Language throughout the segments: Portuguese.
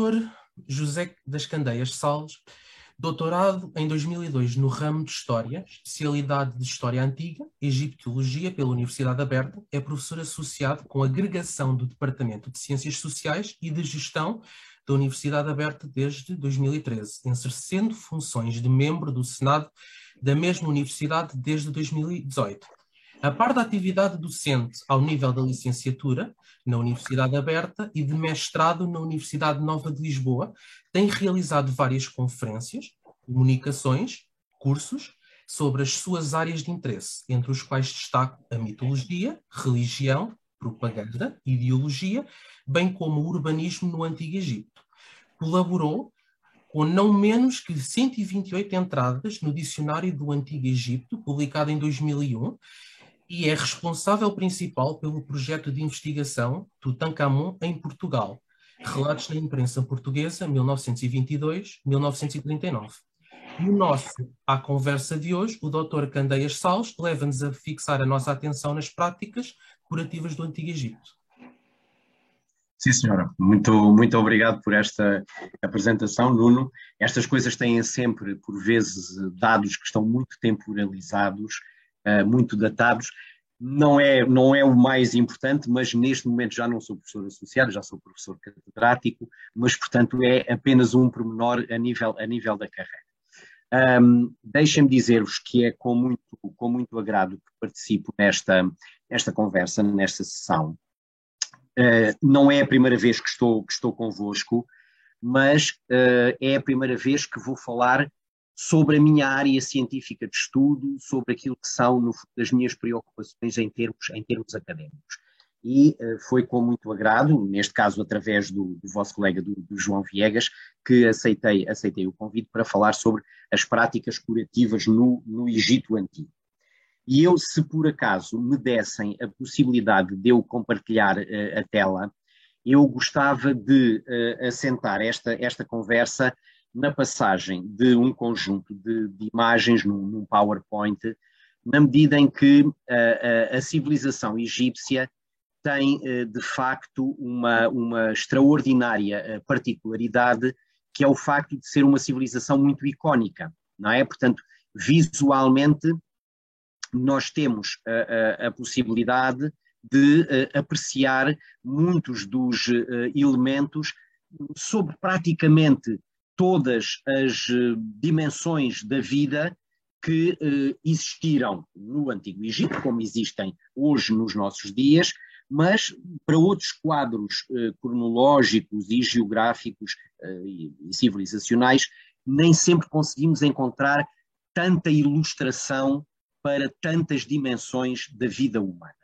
Dr. José das Candeias Salles, doutorado em 2002 no ramo de História, especialidade de História Antiga, Egiptologia pela Universidade Aberta, é professor associado com agregação do Departamento de Ciências Sociais e de Gestão da Universidade Aberta desde 2013, exercendo funções de membro do Senado da mesma universidade desde 2018. A par da atividade docente ao nível da licenciatura na Universidade Aberta e de mestrado na Universidade Nova de Lisboa, tem realizado várias conferências, comunicações, cursos sobre as suas áreas de interesse, entre os quais destaco a mitologia, religião, propaganda, ideologia, bem como o urbanismo no Antigo Egito. Colaborou com não menos que 128 entradas no Dicionário do Antigo Egito, publicado em 2001, e é responsável principal pelo projeto de investigação Tutankhamon em Portugal, Relatos na Imprensa Portuguesa, 1922-1939. No nosso À Conversa de hoje, o Dr. Candeias Salles leva-nos a fixar a nossa atenção nas práticas curativas do Antigo Egito. Sim, senhora. Muito, muito obrigado por esta apresentação, Nuno. Estas coisas têm sempre, por vezes, dados que estão muito temporalizados, uh, muito datados. Não é, não é o mais importante, mas neste momento já não sou professor associado, já sou professor catedrático, mas, portanto, é apenas um pormenor a nível, a nível da carreira. Um, Deixem-me dizer-vos que é com muito, com muito agrado que participo nesta, nesta conversa, nesta sessão. Uh, não é a primeira vez que estou, que estou convosco, mas uh, é a primeira vez que vou falar sobre a minha área científica de estudo, sobre aquilo que são no, as minhas preocupações em termos, em termos académicos. E uh, foi com muito agrado, neste caso através do, do vosso colega do, do, João Viegas, que aceitei, aceitei o convite para falar sobre as práticas curativas no, no Egito Antigo. E eu, se por acaso me dessem a possibilidade de eu compartilhar uh, a tela, eu gostava de uh, assentar esta, esta conversa na passagem de um conjunto de, de imagens num, num, PowerPoint, na medida em que a, a, a civilização egípcia tem, eh, de facto, uma, uma extraordinária eh, particularidade, que é o facto de ser uma civilização muito icónica, não é? Portanto, visualmente, nós temos a, a, possibilidade de apreciar muitos dos elementos sobre praticamente todas as eh, dimensões da vida que eh, existiram no Antigo Egito, como existem hoje nos nossos dias, mas para outros quadros eh, cronológicos e geográficos e, e civilizacionais, nem sempre conseguimos encontrar tanta ilustração para tantas dimensões da vida humana.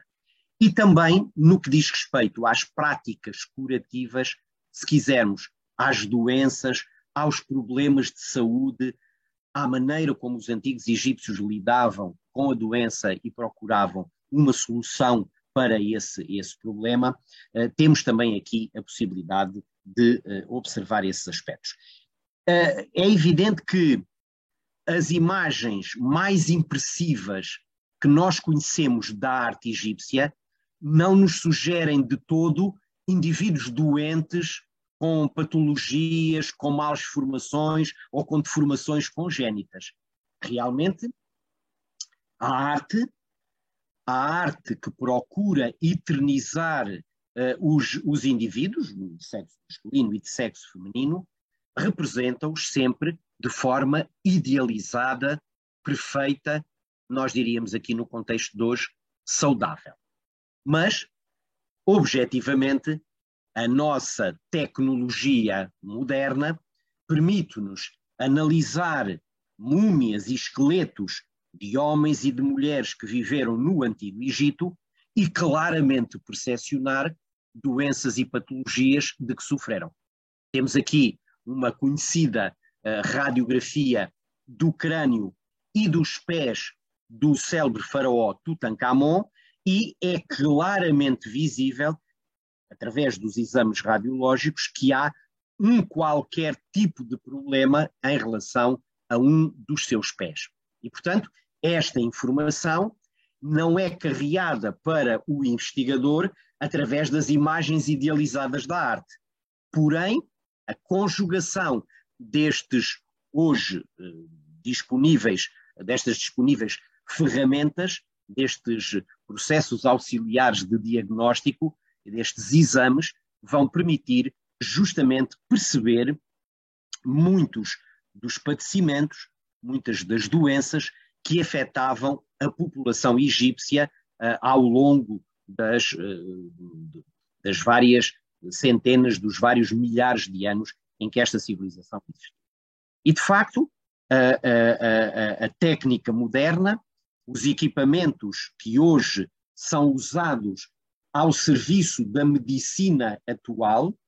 E também no que diz respeito às práticas curativas, se quisermos, às doenças, aos problemas de saúde, à maneira como os antigos egípcios lidavam com a doença e procuravam uma solução para esse, esse problema, uh, temos também aqui a possibilidade de uh, observar esses aspectos. Uh, é evidente que as imagens mais impressivas que nós conhecemos da arte egípcia não nos sugerem de todo indivíduos doentes com patologias, com malas formações ou com deformações congénitas. Realmente, a arte, a arte que procura eternizar uh, os, os indivíduos, de sexo masculino e de sexo feminino, representa-os sempre de forma idealizada, perfeita, nós diríamos aqui no contexto de hoje, saudável. Mas, objetivamente, a nossa tecnologia moderna permite-nos analisar múmias e esqueletos de homens e de mulheres que viveram no Antigo Egito e claramente percepcionar doenças e patologias de que sofreram. Temos aqui uma conhecida uh, radiografia do crânio e dos pés do célebre faraó Tutankhamon e é claramente visível através dos exames radiológicos, que há um qualquer tipo de problema em relação a um dos seus pés. E, portanto, esta informação não é carreada para o investigador através das imagens idealizadas da arte. Porém, a conjugação destes hoje eh, disponíveis, destas disponíveis ferramentas, destes processos auxiliares de diagnóstico, destes exames, vão permitir justamente perceber muitos dos padecimentos, muitas das doenças que afetavam a população egípcia uh, ao longo das, uh, das várias centenas, dos vários milhares de anos em que esta civilização existe. E, de facto, a, a, a, a técnica moderna, os equipamentos que hoje são usados ao serviço da medicina atual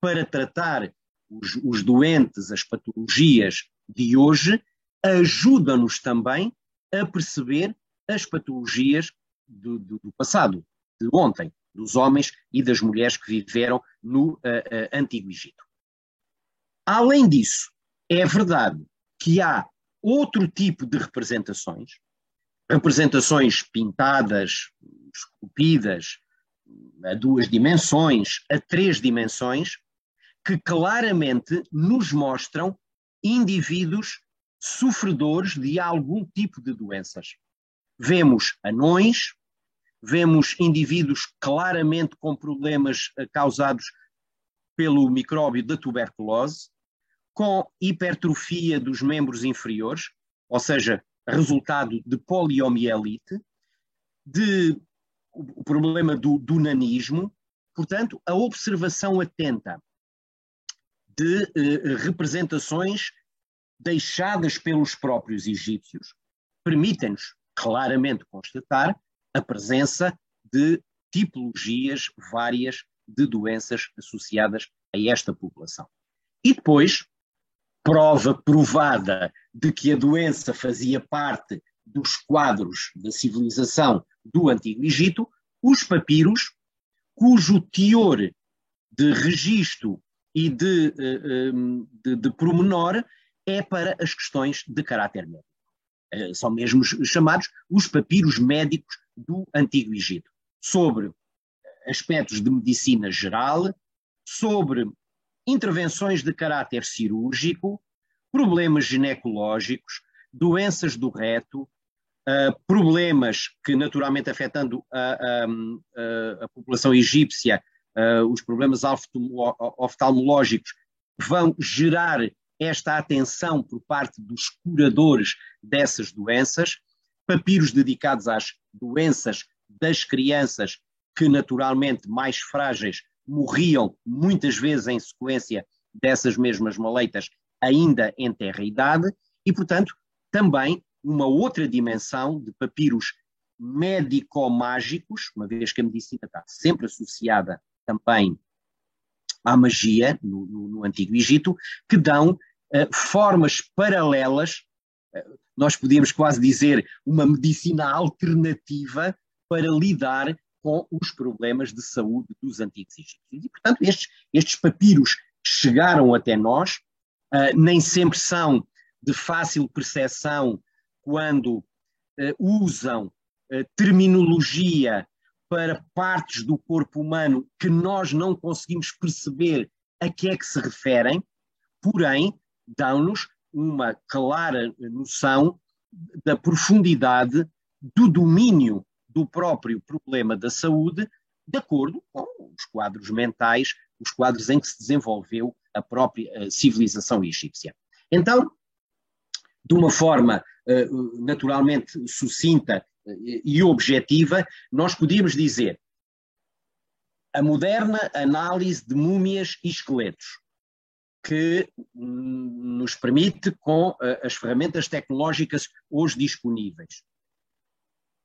para tratar os, os doentes, as patologias de hoje, ajudam-nos também a perceber as patologias do, do, do, passado, de ontem, dos homens e das mulheres que viveram no uh, uh, Antigo Egito. Além disso, é verdade que há outro tipo de representações, representações pintadas, esculpidas, a duas dimensões, a três dimensões, que claramente nos mostram indivíduos sofredores de algum tipo de doenças. Vemos anões, vemos indivíduos claramente com problemas eh, causados pelo micróbio da tuberculose, com hipertrofia dos membros inferiores, ou seja, resultado de poliomielite, de o problema do, do nanismo, portanto, a observação atenta de eh, representações deixadas pelos próprios egípcios permitem-nos claramente constatar a presença de tipologias várias de doenças associadas a esta população. E depois, prova provada de que a doença fazia parte dos quadros da civilização do Antigo Egito, os papiros, cujo teor de registro e de, eh, ehm, de, de pormenor é para as questões de caráter médico. Eh, são mesmo chamados os papiros médicos do Antigo Egito, sobre aspectos de medicina geral, sobre intervenções de caráter cirúrgico, problemas ginecológicos, doenças do reto, uh, problemas que, naturalmente, afetando a, a, a população egípcia, uh, os problemas oftalmológicos, vão gerar esta atenção por parte dos curadores dessas doenças, papiros dedicados às doenças das crianças que, naturalmente, mais frágeis, morriam muitas vezes em sequência dessas mesmas maleitas, ainda em terra idade, e, portanto, também uma outra dimensão de papiros médico-mágicos, uma vez que a medicina está sempre associada também à magia no, no, no Antigo Egito, que dão uh, formas paralelas, uh, nós podíamos quase dizer uma medicina alternativa para lidar com os problemas de saúde dos antigos egípcios. E, portanto, estes, estes papiros chegaram até nós, uh, nem sempre são de fácil percepção quando uh, usam uh, terminologia para partes do corpo humano que nós não conseguimos perceber a que é que se referem, porém, dão-nos uma clara noção da profundidade do domínio do próprio problema da saúde, de acordo com os quadros mentais, os quadros em que se desenvolveu a própria civilização egípcia. Então, de uma forma eh, naturalmente sucinta eh, e objetiva, nós podíamos dizer a moderna análise de múmias e esqueletos, que hum, nos permite, com eh, as ferramentas tecnológicas hoje disponíveis,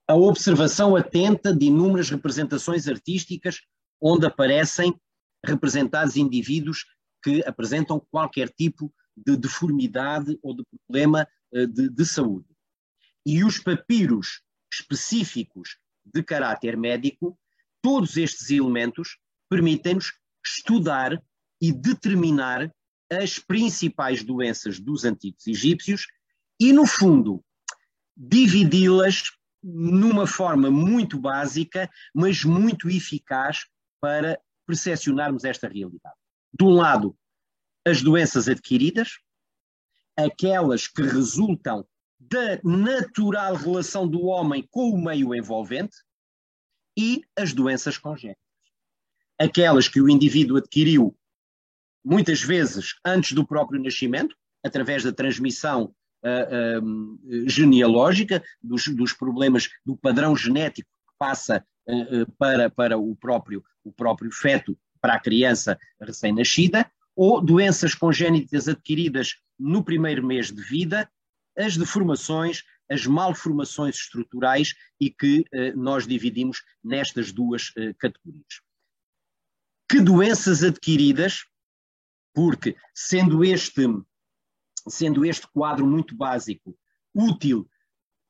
a observação atenta de inúmeras representações artísticas onde aparecem representados indivíduos que apresentam qualquer tipo de deformidade ou de problema uh, de, de saúde. E os papiros específicos de caráter médico, todos estes elementos permitem-nos estudar e determinar as principais doenças dos antigos egípcios e, no fundo, dividi-las numa forma muito básica, mas muito eficaz para percepcionarmos esta realidade. De um lado, as doenças adquiridas, aquelas que resultam da natural relação do homem com o meio envolvente e as doenças congénitas. Aquelas que o indivíduo adquiriu muitas vezes antes do próprio nascimento, através da transmissão uh, uh, genealógica, dos, dos, problemas do padrão genético que passa uh, para, para o, próprio, o próprio feto, para a criança recém-nascida, ou doenças congénitas adquiridas no primeiro mês de vida, as deformações, as malformações estruturais e que nós dividimos nestas duas categorias. Que doenças adquiridas porque sendo este, sendo este quadro muito básico útil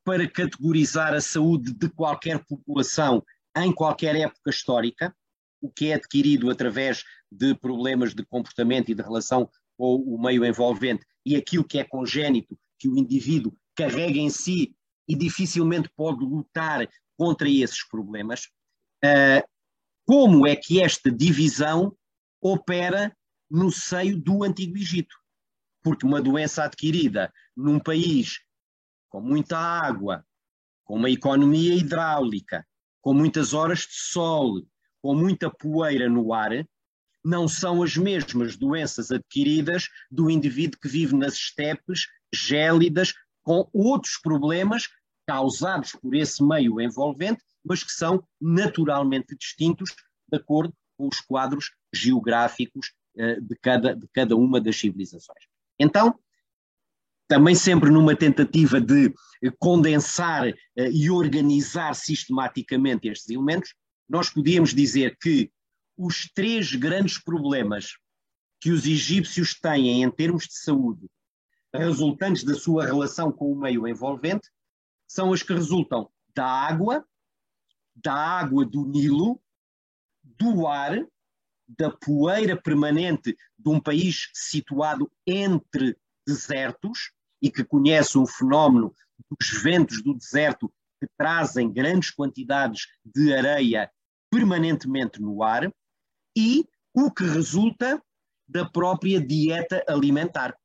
para categorizar a saúde de qualquer população em qualquer época histórica, o que é adquirido através de problemas de comportamento e de relação com o meio envolvente e aquilo que é congénito, que o indivíduo carrega em si e dificilmente pode lutar contra esses problemas, uh, como é que esta divisão opera no seio do Antigo Egito. Porque uma doença adquirida num país com muita água, com uma economia hidráulica, com muitas horas de sol, com muita poeira no ar, não são as mesmas doenças adquiridas do indivíduo que vive nas estepes gélidas, com outros problemas causados por esse meio envolvente, mas que são naturalmente distintos de acordo com os quadros geográficos eh, de cada, de cada uma das civilizações. Então, também sempre numa tentativa de condensar eh, e organizar sistematicamente estes elementos, nós podíamos dizer que os três grandes problemas que os egípcios têm em termos de saúde, resultantes da sua relação com o meio envolvente, são as que resultam da água, da água do Nilo, do ar da poeira permanente de um país situado entre desertos e que conhece um fenómeno dos ventos do deserto que trazem grandes quantidades de areia permanentemente no ar e o que resulta da própria dieta alimentar.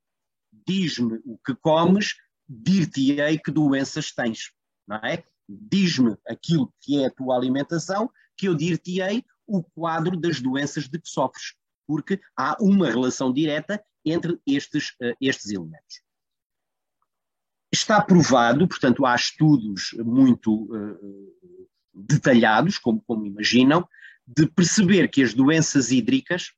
Diz-me o que comes, dir-te-ei que doenças tens, não é? Diz-me aquilo que é a tua alimentação, que eu dir-te-ei o quadro das doenças de que sofres, porque há uma relação direta entre estes, uh, estes elementos. Está provado, portanto, há estudos muito uh, detalhados, como, como imaginam, de perceber que as doenças hídricas,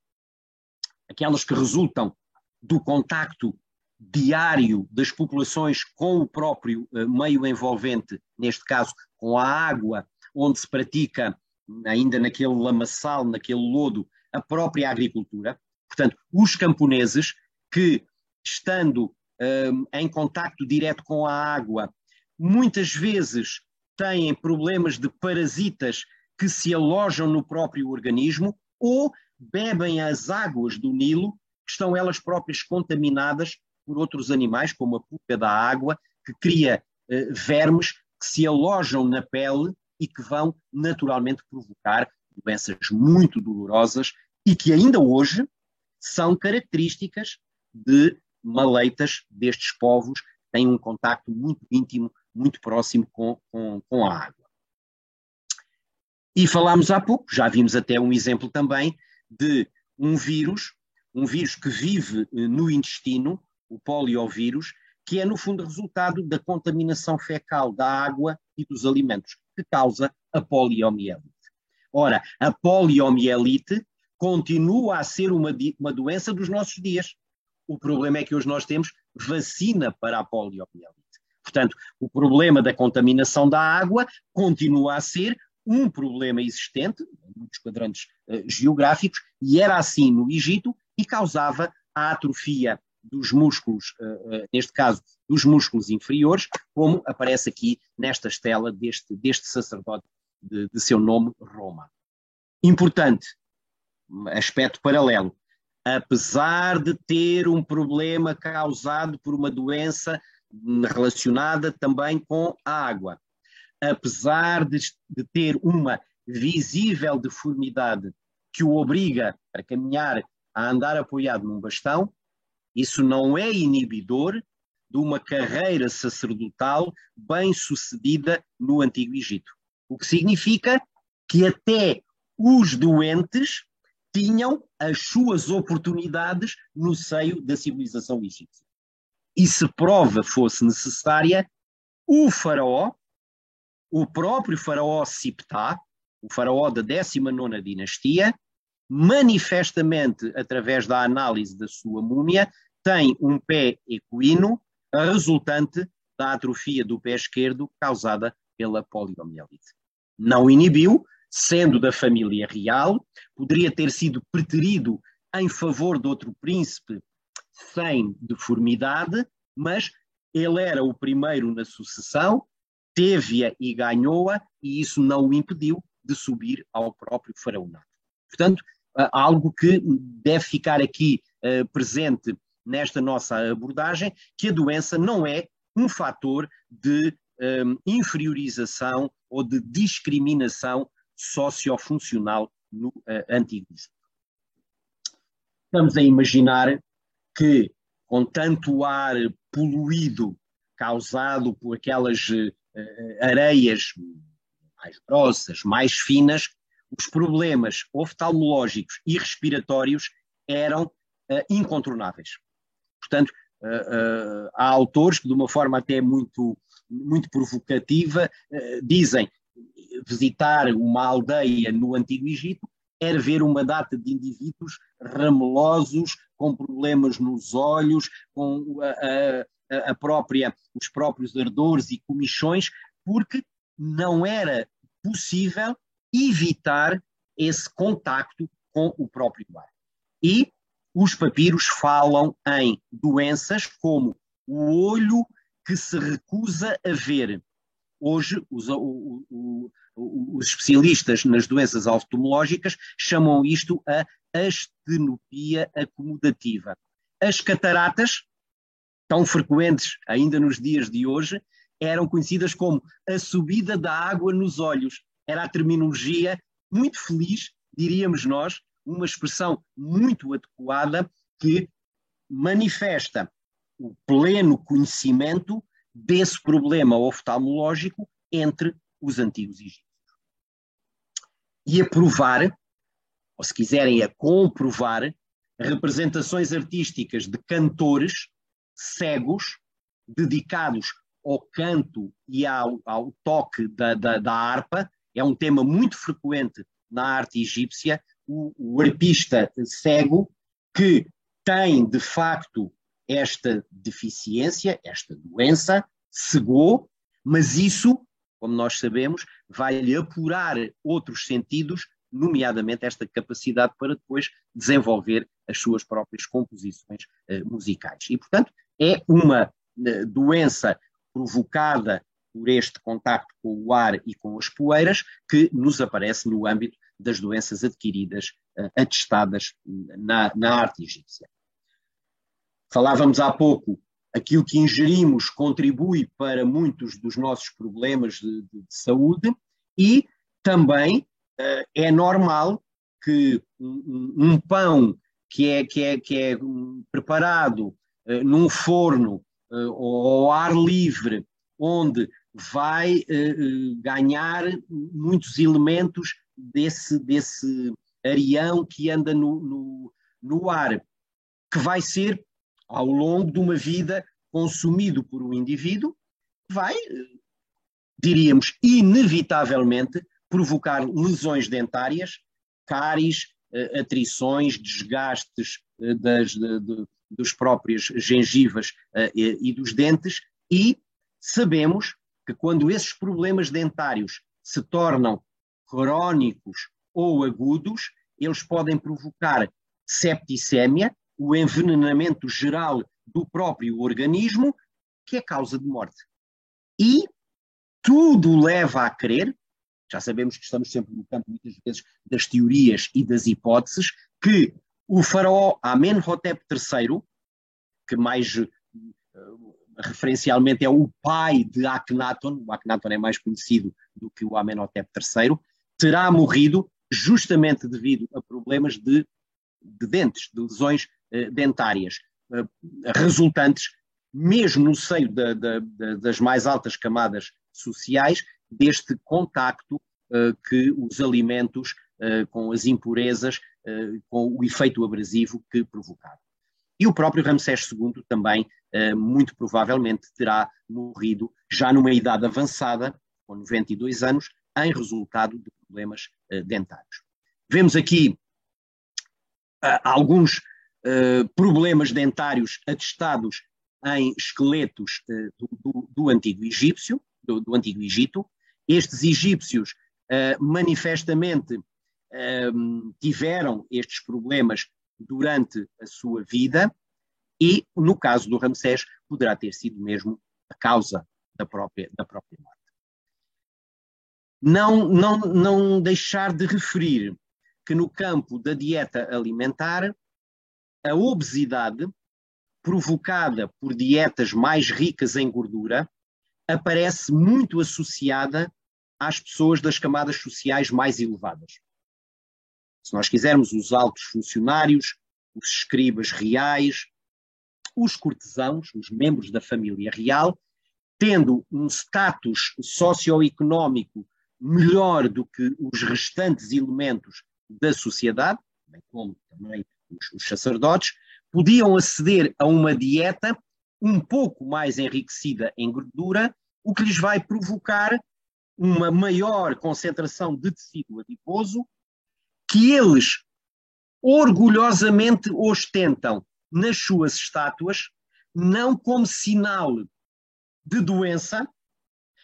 aquelas que resultam do contacto diário das populações com o próprio uh, meio envolvente, neste caso com a água onde se pratica ainda naquele lamaçal, naquele lodo, a própria agricultura. Portanto, os camponeses que, estando um, em contacto direto com a água, muitas vezes têm problemas de parasitas que se alojam no próprio organismo ou bebem as águas do Nilo, que estão elas próprias contaminadas por outros animais, como a pulga da água, que cria uh, vermes que se alojam na pele e que vão naturalmente provocar doenças muito dolorosas e que ainda hoje são características de maleitas destes povos têm um contacto muito íntimo, muito próximo com, com, com a água. E falámos há pouco, já vimos até um exemplo também de um vírus, um vírus que vive eh, no intestino, o poliovírus, que é no fundo resultado da contaminação fecal da água e dos alimentos que causa a poliomielite. Ora, a poliomielite continua a ser uma, uma doença dos nossos dias. O problema é que hoje nós temos vacina para a poliomielite. Portanto, o problema da contaminação da água continua a ser um problema existente muitos quadrantes uh, geográficos, e era assim no Egito, e causava a atrofia dos músculos, uh, uh, neste caso dos músculos inferiores, como aparece aqui nesta estela deste, deste sacerdote de, de seu nome, Roma. Importante, aspecto paralelo. Apesar de ter um problema causado por uma doença relacionada também com a água, apesar de, de ter uma visível deformidade que o obriga a caminhar, a andar apoiado num bastão, Isso não é inibidor de uma carreira sacerdotal bem-sucedida no Antigo Egito. O que significa que até os doentes tinham as suas oportunidades no seio da civilização egípcia. E se prova fosse necessária, o faraó, o próprio faraó Siptah, o faraó da 19 dinastia, manifestamente através da análise da sua múmia, tem um pé equino resultante da atrofia do pé esquerdo causada pela poliomielite. Não inibiu, sendo da família real, poderia ter sido preterido em favor de outro príncipe sem deformidade, mas ele era o primeiro na sucessão, teve-a e ganhou-a, e isso não o impediu de subir ao próprio faraonato. Portanto, algo que deve ficar aqui uh, presente nesta nossa abordagem, que a doença não é um fator de um, inferiorização ou de discriminação sociofuncional no uh, antigo Estamos a imaginar que, com tanto ar poluído causado por aquelas uh, areias mais grossas, mais finas, os problemas oftalmológicos e respiratórios eram uh, incontornáveis. Portanto, há autores que, de uma forma até muito, muito provocativa, dizem visitar uma aldeia no Antigo Egito era ver uma data de indivíduos ramelosos, com problemas nos olhos, com a, a, a própria, os próprios ardores e comichões, porque não era possível evitar esse contacto com o próprio ar. E os papiros falam em doenças como o olho que se recusa a ver. Hoje, os, o, o, os especialistas nas doenças oftalmológicas chamam isto a astenopia acomodativa. As cataratas, tão frequentes ainda nos dias de hoje, eram conhecidas como a subida da água nos olhos era a terminologia muito feliz, diríamos nós, uma expressão muito adequada que manifesta o pleno conhecimento desse problema oftalmológico entre os antigos egípcios. E a provar, ou se quiserem, a comprovar, representações artísticas de cantores cegos dedicados ao canto e ao, ao toque da, da, da harpa, é um tema muito frequente na arte egípcia, o, o arpista cego que tem de facto esta deficiência, esta doença, cegou, mas isso, como nós sabemos, vai-lhe apurar outros sentidos, nomeadamente esta capacidade para depois desenvolver as suas próprias composições uh, musicais. E, portanto, é uma uh, doença provocada por este contacto com o ar e com as poeiras que nos aparece no âmbito das doenças adquiridas, uh, atestadas na, na arte egípcia. Falávamos há pouco, aquilo que ingerimos contribui para muitos dos nossos problemas de, de, de saúde e também é normal que um, pão que é, que é, que é preparado uh, num forno uh, ou ao ar livre, onde vai ganhar muitos elementos desse, desse arião que anda no, no, no ar, que vai ser, ao longo de uma vida, consumido por um indivíduo, vai, diríamos, inevitavelmente provocar lesões dentárias, cáries, uh, atrições, desgastes uh, das, de, de, dos próprios gengivas e, e dos dentes, e sabemos que quando esses problemas dentários se tornam crónicos ou agudos, eles podem provocar septicémia, o envenenamento geral do próprio organismo, que é causa de morte. E tudo leva a crer, já sabemos que estamos sempre no campo muitas vezes das teorias e das hipóteses, que o faraó Amenhotep III, que mais referencialmente é o pai de Akhenaton, o Akhenaton é mais conhecido do que o Amenhotep III, terá morrido justamente devido a problemas de, de dentes, de lesões eh, dentárias. resultantes, mesmo no seio da, da, das mais altas camadas sociais, deste contacto que os alimentos com as impurezas, com o efeito abrasivo que provocaram. E o próprio Ramsés II também, muito provavelmente, terá morrido já numa idade avançada, com 92 anos, em resultado de problemas dentários. Vemos aqui alguns problemas dentários atestados em esqueletos do, do, do, antigo egípcio, do, do, antigo Egito. Estes egípcios uh, manifestamente ehm, tiveram estes problemas durante a sua vida e, no caso do Ramsés, poderá ter sido mesmo a causa da própria, da própria morte. Não, não, não deixar de referir que no campo da dieta alimentar, a obesidade provocada por dietas mais ricas em gordura aparece muito associada às pessoas das camadas sociais mais elevadas. Se nós quisermos, os altos funcionários, os escribas reais, os cortesãos, os membros da família real, tendo um status socioeconómico melhor do que os restantes elementos da sociedade, bem como também os, os sacerdotes, podiam aceder a uma dieta um pouco mais enriquecida em gordura, o que lhes vai provocar uma maior concentração de tecido adiposo, que eles orgulhosamente ostentam nas suas estátuas, não como sinal de doença,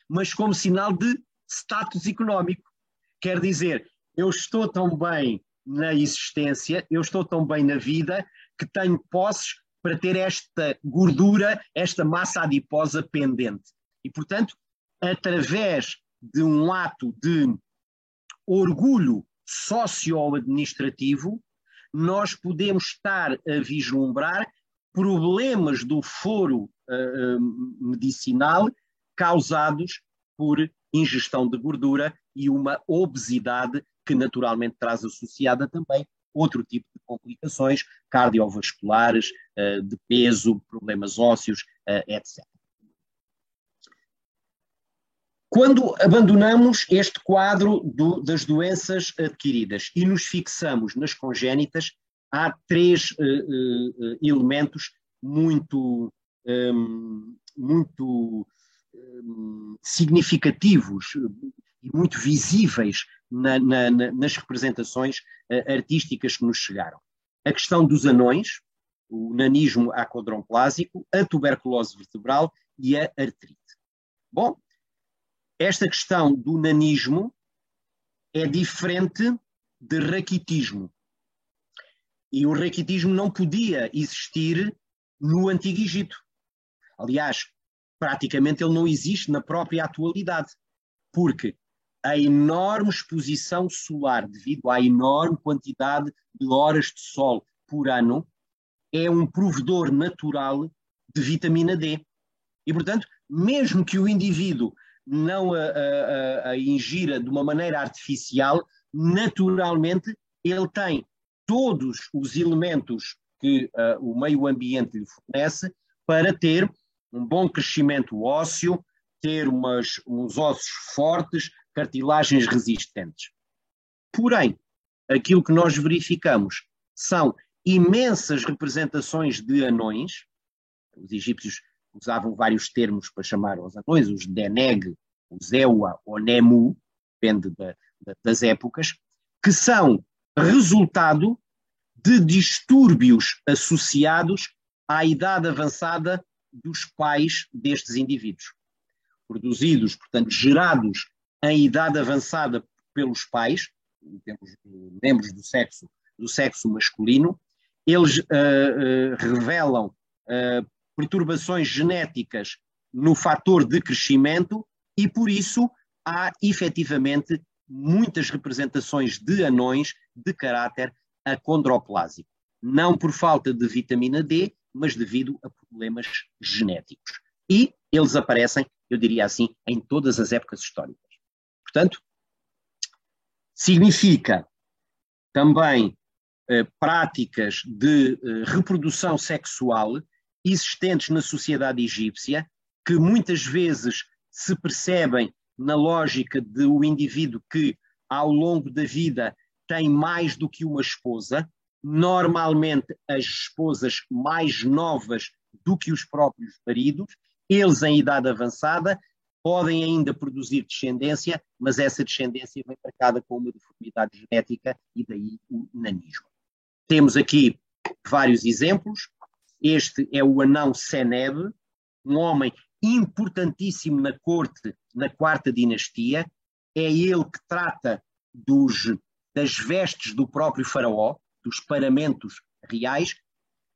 mas como sinal de status económico. Quer dizer, eu estou tão bem na existência, eu estou tão bem na vida, que tenho posses para ter esta gordura, esta massa adiposa pendente. E, portanto, através de um ato de orgulho socio-administrativo, nós podemos estar a vislumbrar problemas do foro uh, medicinal causados por ingestão de gordura e uma obesidade que naturalmente traz associada também outro tipo de complicações cardiovasculares, eh, de peso, problemas ósseos, eh, etc. Quando abandonamos este quadro do, das doenças adquiridas e nos fixamos nas congénitas, há três uh, uh, elementos muito, um, muito um, significativos e muito visíveis na, na, nas representações uh, artísticas que nos chegaram. A questão dos anões, o nanismo acodromplásico, a tuberculose vertebral e a artrite. Bom, esta questão do nanismo é diferente de raquitismo. E o raquitismo não podia existir no Antigo Egito. Aliás, praticamente ele não existe na própria atualidade, porque a enorme exposição solar, devido à enorme quantidade de horas de sol por ano, é um provedor natural de vitamina D. E, portanto, mesmo que o indivíduo não a, a, a ingira de uma maneira artificial, naturalmente ele tem todos os elementos que uh, o meio ambiente lhe fornece para ter um bom crescimento ósseo, ter umas, uns ossos fortes, cartilagens resistentes. Porém, aquilo que nós verificamos são imensas representações de anões. Os egípcios usavam vários termos para chamar os anões, os Deneg, os Ewa ou Nemu, depende da, da, das épocas, que são resultado de distúrbios associados à idade avançada dos pais destes indivíduos. Produzidos, portanto, gerados em idade avançada pelos pais, temos membros do sexo, do sexo masculino, eles uh, uh, revelam uh, perturbações genéticas no fator de crescimento e por isso há efetivamente muitas representações de anões de caráter acondroplásico. Não por falta de vitamina D, mas devido a problemas genéticos. E eles aparecem, eu diria assim, em todas as épocas históricas. Portanto, significa também práticas de reprodução sexual existentes na sociedade egípcia, que muitas vezes se percebem na lógica de o indivíduo que, ao longo da vida, tem mais do que uma esposa, normalmente as esposas mais novas do que os próprios maridos, eles em idade avançada, podem ainda produzir descendência, mas essa descendência vem marcada com uma deformidade genética e daí o nanismo. Temos aqui vários exemplos. Este é o anão Seneb, um homem importantíssimo na corte, na quarta dinastia. É ele que trata dos, das vestes do próprio faraó, dos paramentos reais,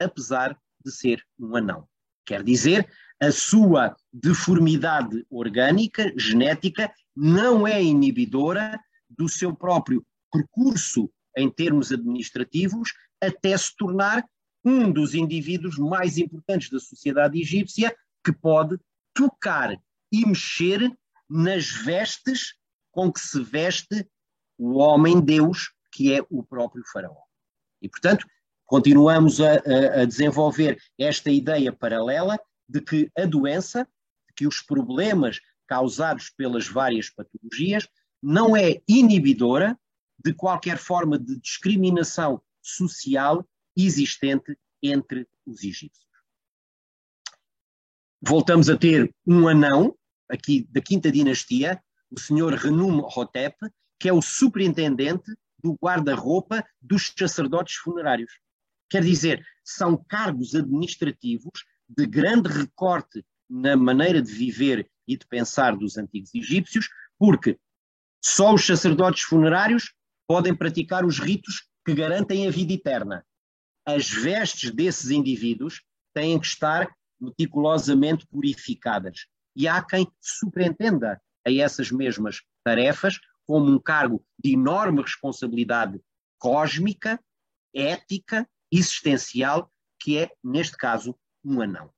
apesar de ser um anão. Quer dizer, a sua deformidade orgânica, genética, não é inibidora do seu próprio percurso em termos administrativos até se tornar um dos indivíduos mais importantes da sociedade egípcia que pode tocar e mexer nas vestes com que se veste o homem-deus, que é o próprio faraó. E, portanto, continuamos a, a, desenvolver esta ideia paralela de que a doença, que os problemas causados pelas várias patologias, não é inibidora de qualquer forma de discriminação social existente entre os egípcios. Voltamos a ter um anão, aqui da quinta dinastia, o senhor Renum Hotep, que é o superintendente do guarda-roupa dos sacerdotes funerários. Quer dizer, são cargos administrativos de grande recorte na maneira de viver e de pensar dos antigos egípcios, porque só os sacerdotes funerários podem praticar os ritos que garantem a vida eterna. As vestes desses indivíduos têm que estar meticulosamente purificadas. E há quem superentenda a essas mesmas tarefas como um cargo de enorme responsabilidade cósmica, ética, existencial, que é, neste caso, um anão.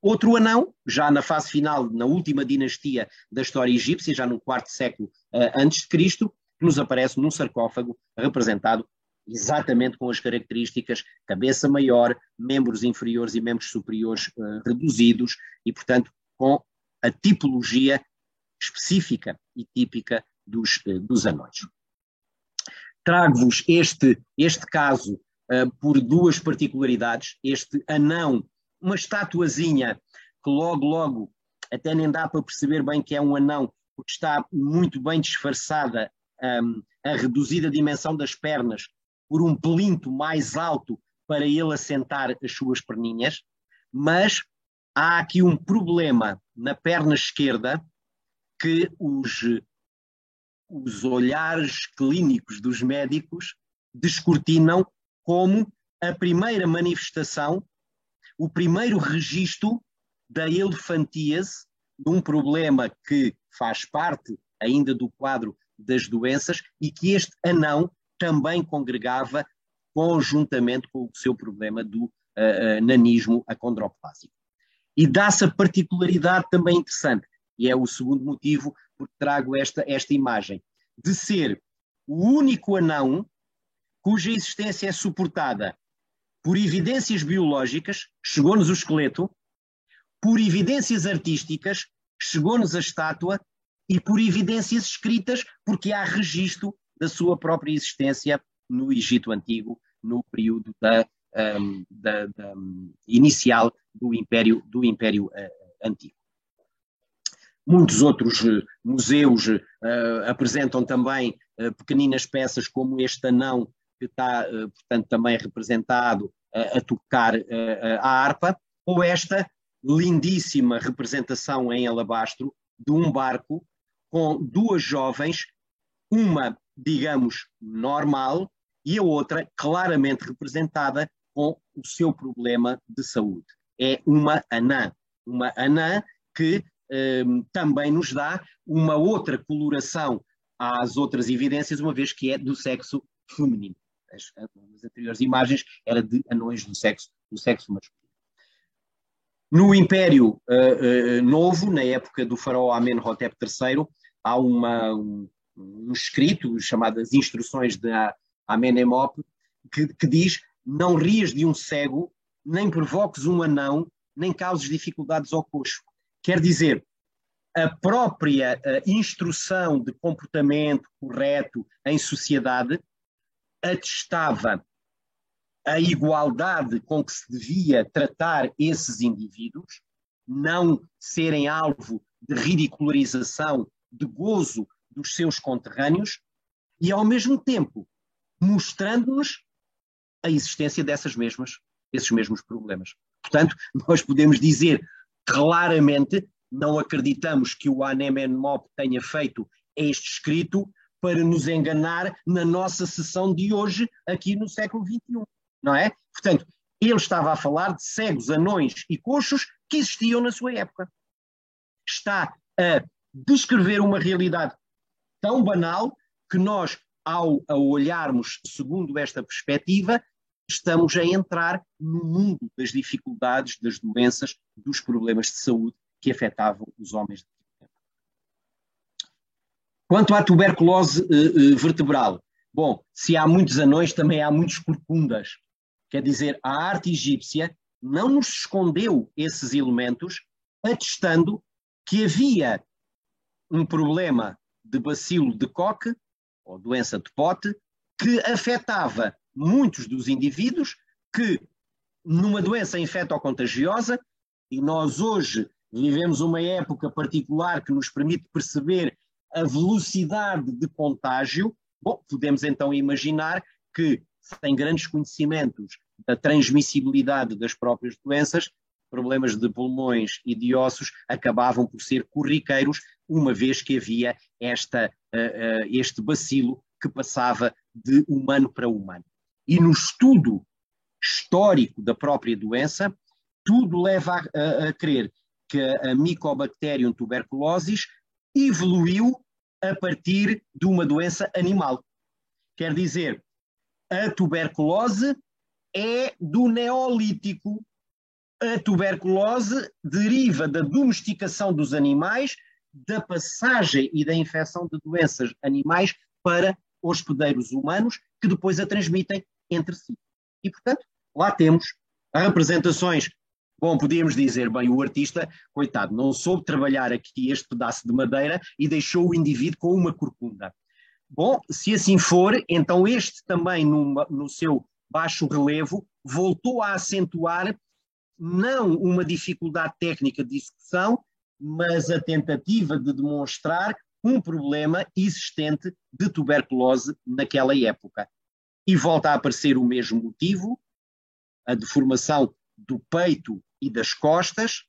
Outro anão, já na fase final, na última dinastia da história egípcia, já no quarto século uh, antes de Cristo, que nos aparece num sarcófago representado exatamente com as características cabeça maior, membros inferiores e membros superiores uh, reduzidos e, portanto, com a tipologia específica e típica dos, uh, dos anões. Trago-vos este, este caso uh, por duas particularidades. Este anão, uma estatuazinha que logo, logo, até nem dá para perceber bem que é um anão, porque está muito bem disfarçada um, a reduzida dimensão das pernas por um plinto mais alto para ele assentar as suas perninhas, mas há aqui um problema na perna esquerda que os, os olhares clínicos dos médicos descortinam como a primeira manifestação, o primeiro registro da elefantíase, de um problema que faz parte ainda do quadro das doenças e que este anão também congregava conjuntamente com o seu problema do uh, uh, nanismo acondroplásico. E dá-se a particularidade também interessante, e é o segundo motivo por que trago esta, esta imagem, de ser o único anão cuja existência é suportada por evidências biológicas, chegou-nos o esqueleto, por evidências artísticas, chegou-nos a estátua, e por evidências escritas, porque há registro da sua própria existência no Egito Antigo, no período da, um, da, da inicial do Império, do Império uh, Antigo. Muitos outros uh, museus uh, apresentam também pequeninas peças como este anão, que está, portanto, também representado a tocar a harpa, ou esta lindíssima representação em alabastro de um barco com duas jovens, uma digamos, normal e a outra claramente representada com o seu problema de saúde. É uma anã, uma anã que um, também nos dá uma outra coloração às outras evidências, uma vez que é do sexo feminino. As, as anteriores imagens eram de anões do sexo, do sexo masculino. No Império uh, uh, Novo, na época do faraó Amenhotep III, há uma, um, um escrito chamado as Instruções da, Amenemop, que, que diz: Não rias de um cego, nem provoques um anão, nem causes dificuldades ao coxo. Quer dizer, a própria a instrução de comportamento correto em sociedade atestava a igualdade com que se devia tratar esses indivíduos, não serem alvo de ridicularização, de gozo dos seus conterrâneos, e ao mesmo tempo mostrando-nos a existência dessas mesmas, esses mesmos problemas. Portanto, nós podemos dizer claramente, não acreditamos que o Anemen Mop tenha feito este escrito para nos enganar na nossa sessão de hoje, aqui no século XXI, não é? Portanto, ele estava a falar de cegos, anões e coxos que existiam na sua época. Está a descrever uma realidade tão banal que nós, ao a olharmos segundo esta perspectiva, estamos a entrar no mundo das dificuldades, das doenças, dos problemas de saúde que afetavam os homens. Quanto à tuberculose uh, vertebral, bom, se há muitos anões, também há muitos corcundas. Quer dizer, a arte egípcia não nos escondeu esses elementos, atestando que havia um problema de bacilo de Koch, ou doença de Pote, que afetava muitos dos indivíduos que, numa doença infectocontagiosa, e nós hoje vivemos uma época particular que nos permite perceber a velocidade de contágio, bom, podemos então imaginar que, sem grandes conhecimentos da transmissibilidade das próprias doenças, problemas de pulmões e de ossos acabavam por ser corriqueiros, uma vez que havia esta, uh, uh, este bacilo que passava de humano para humano. E no estudo histórico da própria doença, tudo leva a, a, a crer que a Mycobacterium tuberculosis evoluiu a partir de uma doença animal. Quer dizer, a tuberculose é do Neolítico. A tuberculose deriva da domesticação dos animais, da passagem e da infecção de doenças animais para hospedeiros humanos, que depois a transmitem entre si. E, portanto, lá temos representações. Bom, podíamos dizer, bem, o artista, coitado, não soube trabalhar aqui este pedaço de madeira e deixou o indivíduo com uma corcunda. Bom, se assim for, então este também, numa, no seu baixo relevo, voltou a acentuar não uma dificuldade técnica de execução, mas a tentativa de demonstrar um problema existente de tuberculose naquela época. E volta a aparecer o mesmo motivo, a deformação do peito e das costas,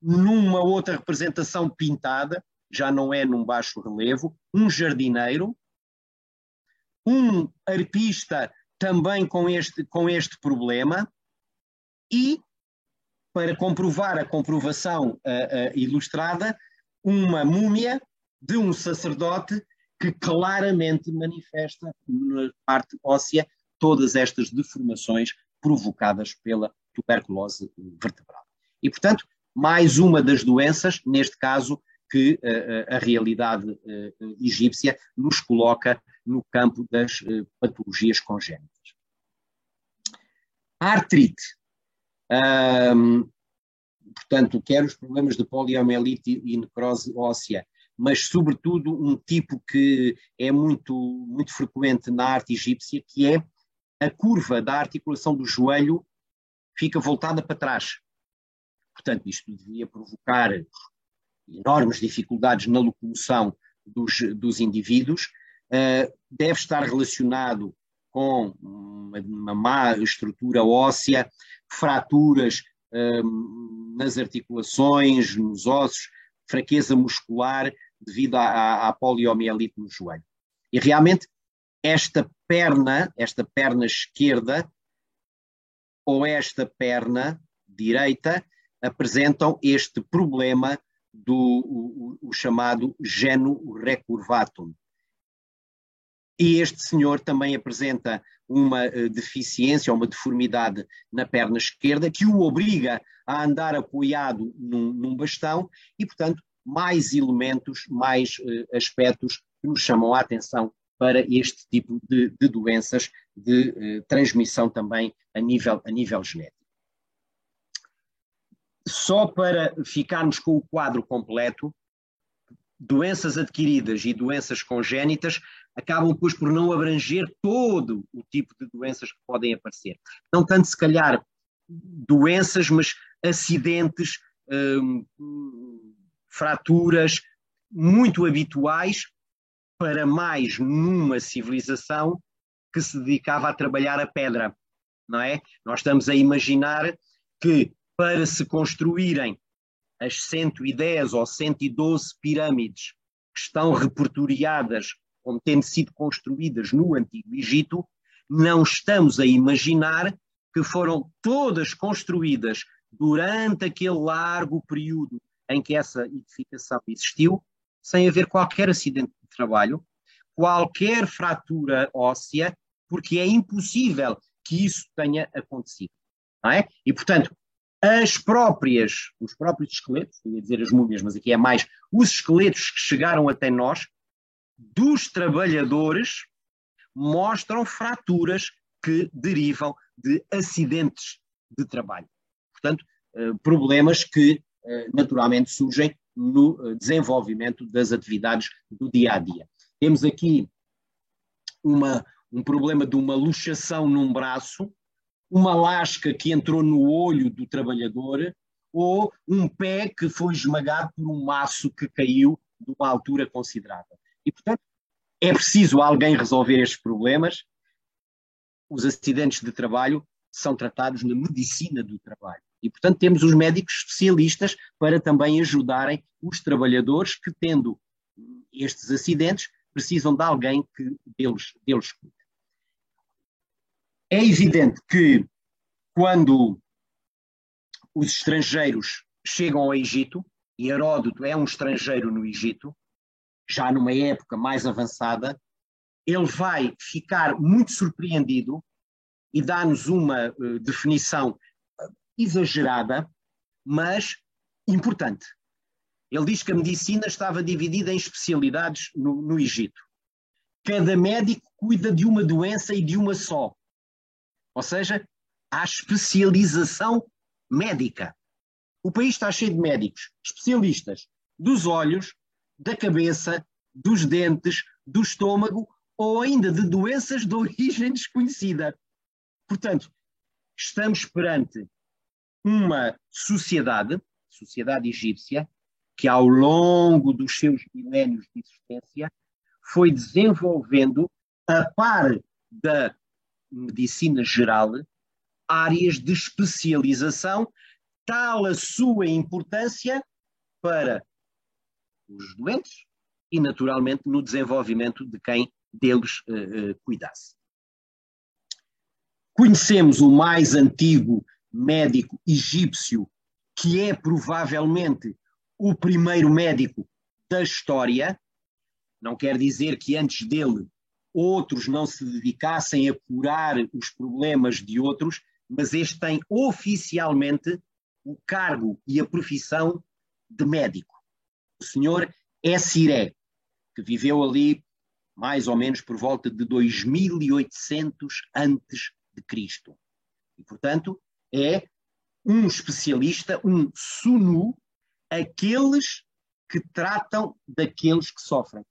numa outra representação pintada, já não é num baixo relevo, um jardineiro, um arpista também com este, com este problema, e, para comprovar a comprovação uh, uh, ilustrada, uma múmia de um sacerdote que claramente manifesta na parte óssea todas estas deformações provocadas pela tuberculose vertebral. E, portanto, mais uma das doenças, neste caso, que uh, a realidade uh, egípcia nos coloca no campo das patologias congénitas. A artrite. Um, portanto, quer os problemas de poliomielite e necrose óssea, mas sobretudo um tipo que é muito, muito frequente na arte egípcia, que é a curva da articulação do joelho fica voltada para trás. Portanto, isto devia provocar enormes dificuldades na locomoção dos, dos indivíduos, uh, deve estar relacionado com uma, uma má estrutura óssea, fraturas uh, nas articulações, nos ossos, fraqueza muscular, devido à, à poliomielite no joelho. E realmente esta perna, esta perna esquerda ou esta perna direita apresentam este problema do o, o chamado geno recurvatum. E este senhor também apresenta uma uh, deficiência, uma deformidade na perna esquerda que o obriga a andar apoiado num, num bastão e, portanto, mais elementos, mais uh, aspectos que nos chamam a atenção para este tipo de, de doenças de eh, transmissão também a nível, a nível genético. Só para ficarmos com o quadro completo, doenças adquiridas e doenças congénitas acabam depois por não abranger todo o tipo de doenças que podem aparecer. Não tanto, se calhar, doenças, mas acidentes, hum, fraturas muito habituais para mais numa civilização que se dedicava a trabalhar a pedra, não é? Nós estamos a imaginar que para se construírem as 110 ou 112 pirâmides que estão repertoriadas como tendo sido construídas no Antigo Egito, não estamos a imaginar que foram todas construídas durante aquele largo período em que essa edificação existiu, sem haver qualquer acidente de trabalho, qualquer fratura óssea, porque é impossível que isso tenha acontecido. Não é? E, portanto, as próprias, os próprios esqueletos, eu ia dizer as múmias, mas aqui é mais os esqueletos que chegaram até nós, dos trabalhadores, mostram fraturas que derivam de acidentes de trabalho. Portanto, eh, problemas que eh, naturalmente surgem no eh, desenvolvimento das atividades do dia a dia. Temos aqui uma, um problema de uma luxação num braço, uma lasca que entrou no olho do trabalhador ou um pé que foi esmagado por um maço que caiu de uma altura considerável. E, portanto, é preciso alguém resolver estes problemas. Os acidentes de trabalho são tratados na medicina do trabalho. E, portanto, temos os médicos especialistas para também ajudarem os trabalhadores que, tendo estes acidentes, precisam de alguém que deles, deles cuide. É evidente que quando os estrangeiros chegam ao Egito, e Heródoto é um estrangeiro no Egito, já numa época mais avançada, ele vai ficar muito surpreendido e dá-nos uma uh, definição exagerada, mas importante. Ele diz que a medicina estava dividida em especialidades no, no Egito. Cada médico cuida de uma doença e de uma só. Ou seja, há especialização médica. O país está cheio de médicos, especialistas dos olhos, da cabeça, dos dentes, do estômago ou ainda de doenças de origem desconhecida. Portanto, estamos perante uma sociedade, sociedade egípcia, que ao longo dos seus milénios de existência foi desenvolvendo, a par da medicina geral, áreas de especialização, tal a sua importância para os doentes e, naturalmente, no desenvolvimento de quem deles uh, uh, cuidasse. Conhecemos o mais antigo médico egípcio, que é provavelmente o primeiro médico da história. Não quer dizer que antes dele outros não se dedicassem a curar os problemas de outros, mas este tem oficialmente o cargo e a profissão de médico. O senhor é Siré, que viveu ali mais ou menos por volta de 2800 antes de Cristo. E, portanto, é um especialista, um sunu, aqueles que tratam daqueles que sofrem.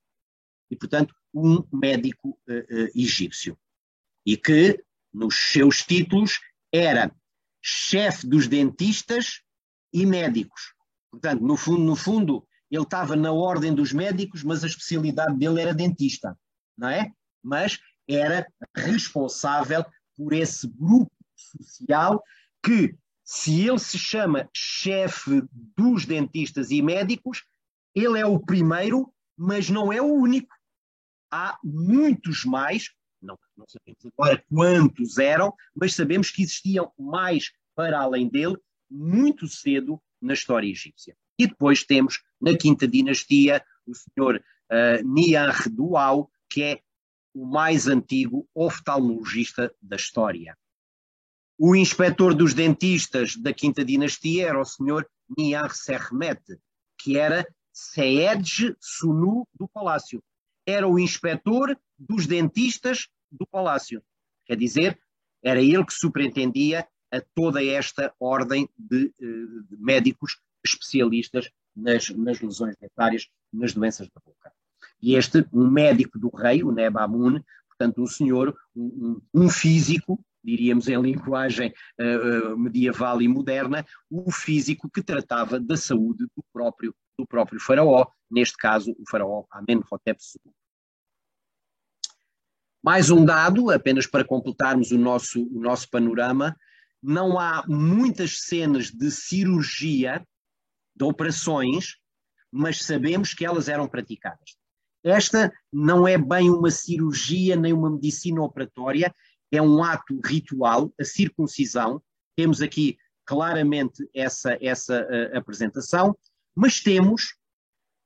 E, portanto, um médico uh, uh, egípcio. E que, nos seus títulos, era chefe dos dentistas e médicos. Portanto, no fundo, no fundo, ele estava na ordem dos médicos, mas a especialidade dele era dentista, não é? Mas era responsável por esse grupo social que, se ele se chama chefe dos dentistas e médicos, ele é o primeiro, mas não é o único há muitos mais, não, não sabemos agora quantos eram, mas sabemos que existiam mais para além dele muito cedo na história egípcia. E depois temos, na quinta dinastia, o senhor uh, Nianre Dual, que é o mais antigo oftalmologista da história. O inspetor dos dentistas da quinta dinastia era o senhor Nianre Sermet, que era Seedj Sunu do palácio era o inspetor dos dentistas do palácio. Quer dizer, era ele que superintendia a toda esta ordem de, eh, de médicos especialistas nas, nas, lesões dentárias, nas doenças da boca. E este, um médico do rei, o Nebamun, portanto, um senhor, um, um físico, diríamos em linguagem uh, medieval e moderna, o físico que tratava da saúde do próprio, do próprio faraó, neste caso o faraó Amenhotep II. Mais um dado, apenas para completarmos o nosso, o nosso panorama, não há muitas cenas de cirurgia, de operações, mas sabemos que elas eram praticadas. Esta não é bem uma cirurgia nem uma medicina operatória, é um ato ritual, a circuncisão. Temos aqui claramente essa, essa uh, apresentação, mas temos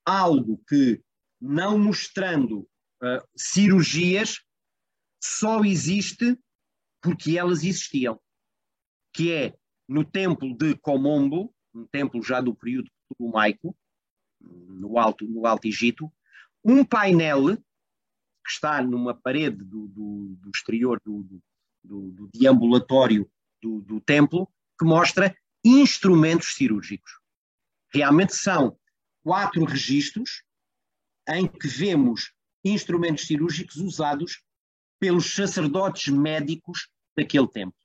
algo que, não mostrando uh, cirurgias, só existe porque elas existiam, que é no templo de Comombo, um templo já do período ptolomaico, no Alto, no Alto Egito, um painel que está numa parede do, do, do exterior do, do, do deambulatório do, do templo, que mostra instrumentos cirúrgicos. Realmente são quatro registros em que vemos instrumentos cirúrgicos usados pelos sacerdotes médicos daquele tempo.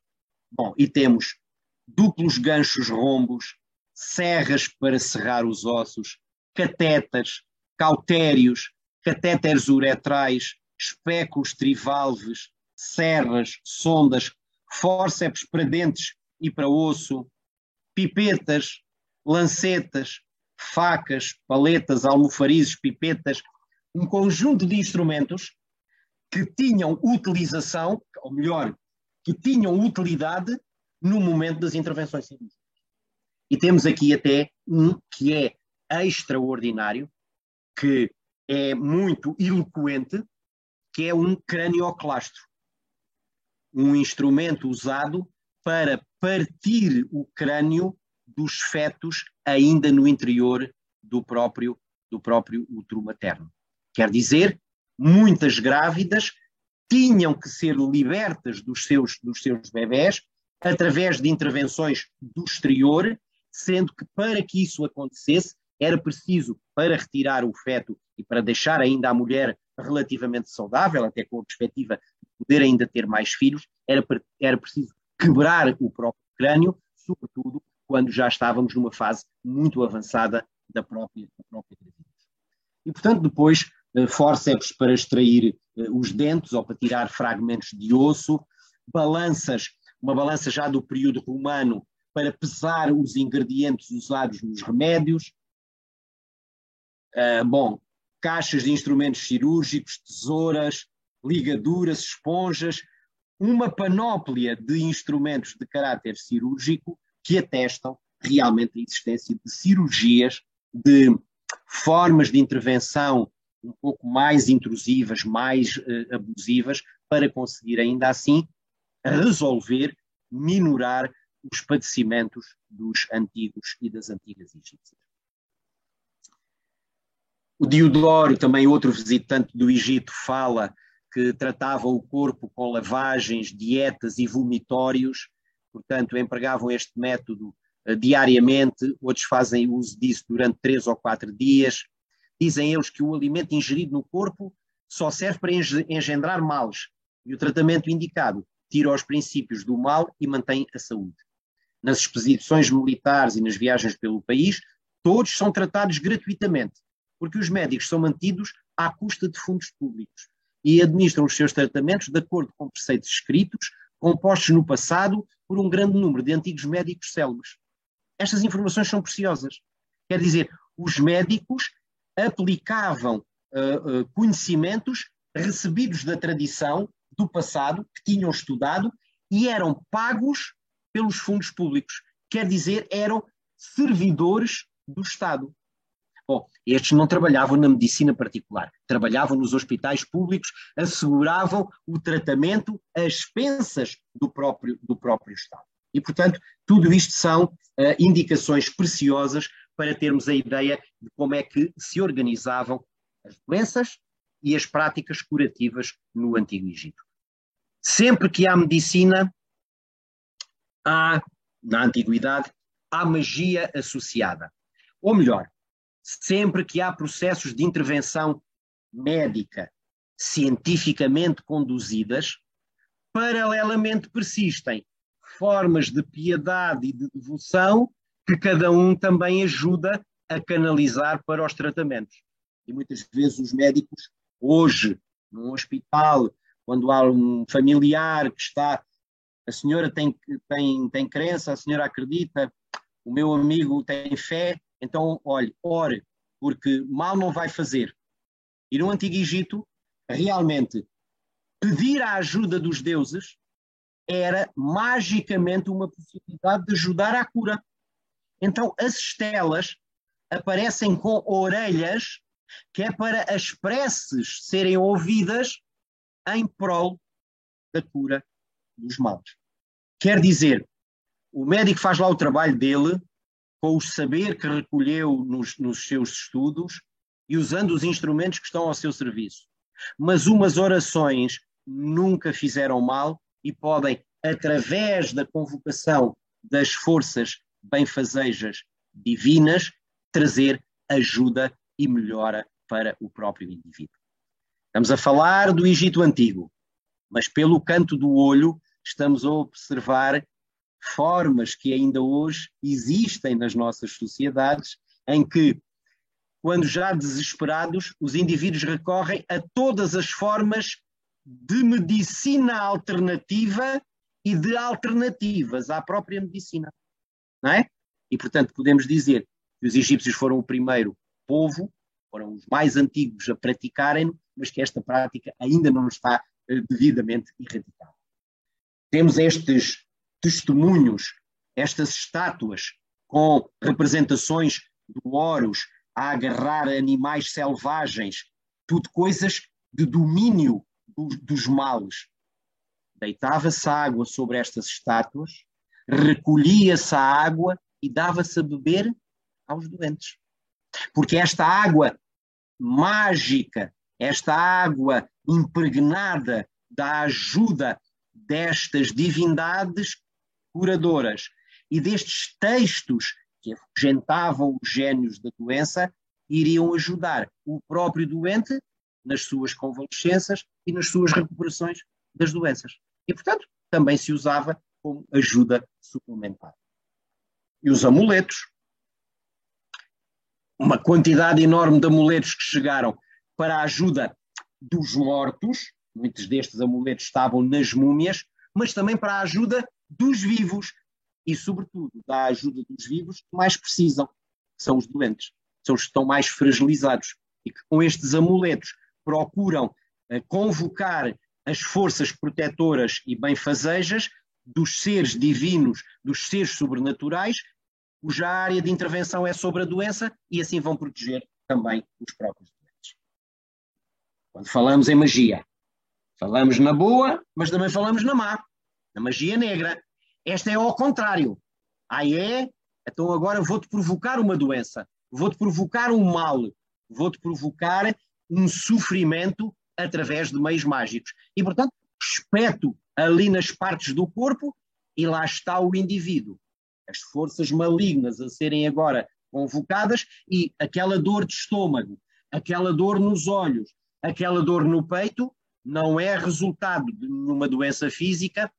Bom, e temos duplos ganchos rombos, serras para serrar os ossos, catetas, cautérios, catéteres uretrais, espéculos trivalves, serras, sondas, fórceps para dentes e para osso, pipetas, lancetas, facas, paletas, almofarizes, pipetas, um conjunto de instrumentos que tinham utilização, ou melhor, que tinham utilidade no momento das intervenções cirúrgicas. E temos aqui até um que é extraordinário, que é muito eloquente, que é um cranioclastro. Um instrumento usado para partir o crânio dos fetos ainda no interior do próprio, do próprio útero materno. Quer dizer muitas grávidas tinham que ser libertas dos seus, dos seus bebés através de intervenções do exterior, sendo que para que isso acontecesse era preciso, para retirar o feto e para deixar ainda a mulher relativamente saudável, até com a perspectiva de poder ainda ter mais filhos, era, era preciso quebrar o próprio crânio, sobretudo quando já estávamos numa fase muito avançada da própria, da própria gravidez. E, portanto, depois eh, forceps para extrair eh, os dentes ou para tirar fragmentos de osso, balanças, uma balança já do período romano para pesar os ingredientes usados nos remédios. Uh, bom, caixas de instrumentos cirúrgicos, tesouras, ligaduras, esponjas, uma panóplia de instrumentos de caráter cirúrgico que atestam realmente a existência de cirurgias, de formas de intervenção um pouco mais intrusivas, mais uh, abusivas, para conseguir ainda assim resolver, minorar os padecimentos dos antigos e das antigas egípcias. O Diodoro, também outro visitante do Egito, fala que tratava o corpo com lavagens, dietas e vomitórios, portanto, empregavam este método uh, diariamente, outros fazem uso disso durante três ou quatro dias, Dizem eles que o alimento ingerido no corpo só serve para engendrar males. E o tratamento indicado tira os princípios do mal e mantém a saúde. Nas expedições militares e nas viagens pelo país, todos são tratados gratuitamente, porque os médicos são mantidos à custa de fundos públicos e administram os seus tratamentos de acordo com preceitos escritos, compostos no passado por um grande número de antigos médicos célebres. Estas informações são preciosas. Quer dizer, os médicos aplicavam uh, uh, conhecimentos recebidos da tradição do passado, que tinham estudado, e eram pagos pelos fundos públicos. Quer dizer, eram servidores do Estado. Bom, estes não trabalhavam na medicina particular, trabalhavam nos hospitais públicos, asseguravam o tratamento às expensas do próprio, do próprio Estado. E, portanto, tudo isto são uh, indicações preciosas para termos a ideia de como é que se organizavam as doenças e as práticas curativas no Antigo Egito. Sempre que há medicina, há, na Antiguidade, há magia associada. Ou melhor, sempre que há processos de intervenção médica cientificamente conduzidas, paralelamente persistem formas de piedade e de devoção que cada um também ajuda a canalizar para os tratamentos. E muitas vezes os médicos, hoje, num hospital, quando há um familiar que está, a senhora tem, tem, tem crença, a senhora acredita, o meu amigo tem fé, então, olhe, ore, porque mal não vai fazer. E no Antigo Egito, realmente, pedir a ajuda dos deuses era magicamente uma possibilidade de ajudar à cura. Então, as estelas aparecem com orelhas que é para as preces serem ouvidas em prol da cura dos males. Quer dizer, o médico faz lá o trabalho dele, com o saber que recolheu nos, nos seus estudos e usando os instrumentos que estão ao seu serviço. Mas umas orações nunca fizeram mal e podem, através da convocação das forças benfazejas divinas, trazer ajuda e melhora para o próprio indivíduo. Estamos a falar do Egito Antigo, mas pelo canto do olho estamos a observar formas que ainda hoje existem nas nossas sociedades, em que, quando já desesperados, os indivíduos recorrem a todas as formas de medicina alternativa e de alternativas à própria medicina. Não é? E, portanto, podemos dizer que os egípcios foram o primeiro povo, foram os mais antigos a praticarem, mas que esta prática ainda não está eh, devidamente erradicada. Temos estes testemunhos, estas estátuas com representações do Horus a agarrar animais selvagens, tudo coisas de domínio do, dos males. Deitava-se água sobre estas estátuas, recolhia-se a água e dava-se a beber aos doentes. Porque esta água mágica, esta água impregnada da ajuda destas divindades curadoras e destes textos que afugentavam os gênios da doença, iriam ajudar o próprio doente nas suas convalescenças e nas suas recuperações das doenças. E, portanto, também se usava como ajuda suplementar. E os amuletos, uma quantidade enorme de amuletos que chegaram para a ajuda dos mortos, muitos destes amuletos estavam nas múmias, mas também para a ajuda dos vivos e, sobretudo, da ajuda dos vivos que mais precisam, que são os doentes, são os que estão mais fragilizados e que com estes amuletos procuram uh, convocar as forças protetoras e benfazejas dos seres divinos, dos seres sobrenaturais, cuja área de intervenção é sobre a doença e assim vão proteger também os próprios doentes. Quando falamos em magia, falamos na boa, mas também falamos na má, na magia negra. Esta é ao contrário. Aí é, então agora vou-te provocar uma doença, vou-te provocar um mal, vou-te provocar um sofrimento através de meios mágicos. E, portanto, espeto ali nas partes do corpo e lá está o indivíduo as forças malignas a serem agora convocadas e aquela dor de estômago, aquela dor nos olhos, aquela dor no peito, não é resultado de uma doença física,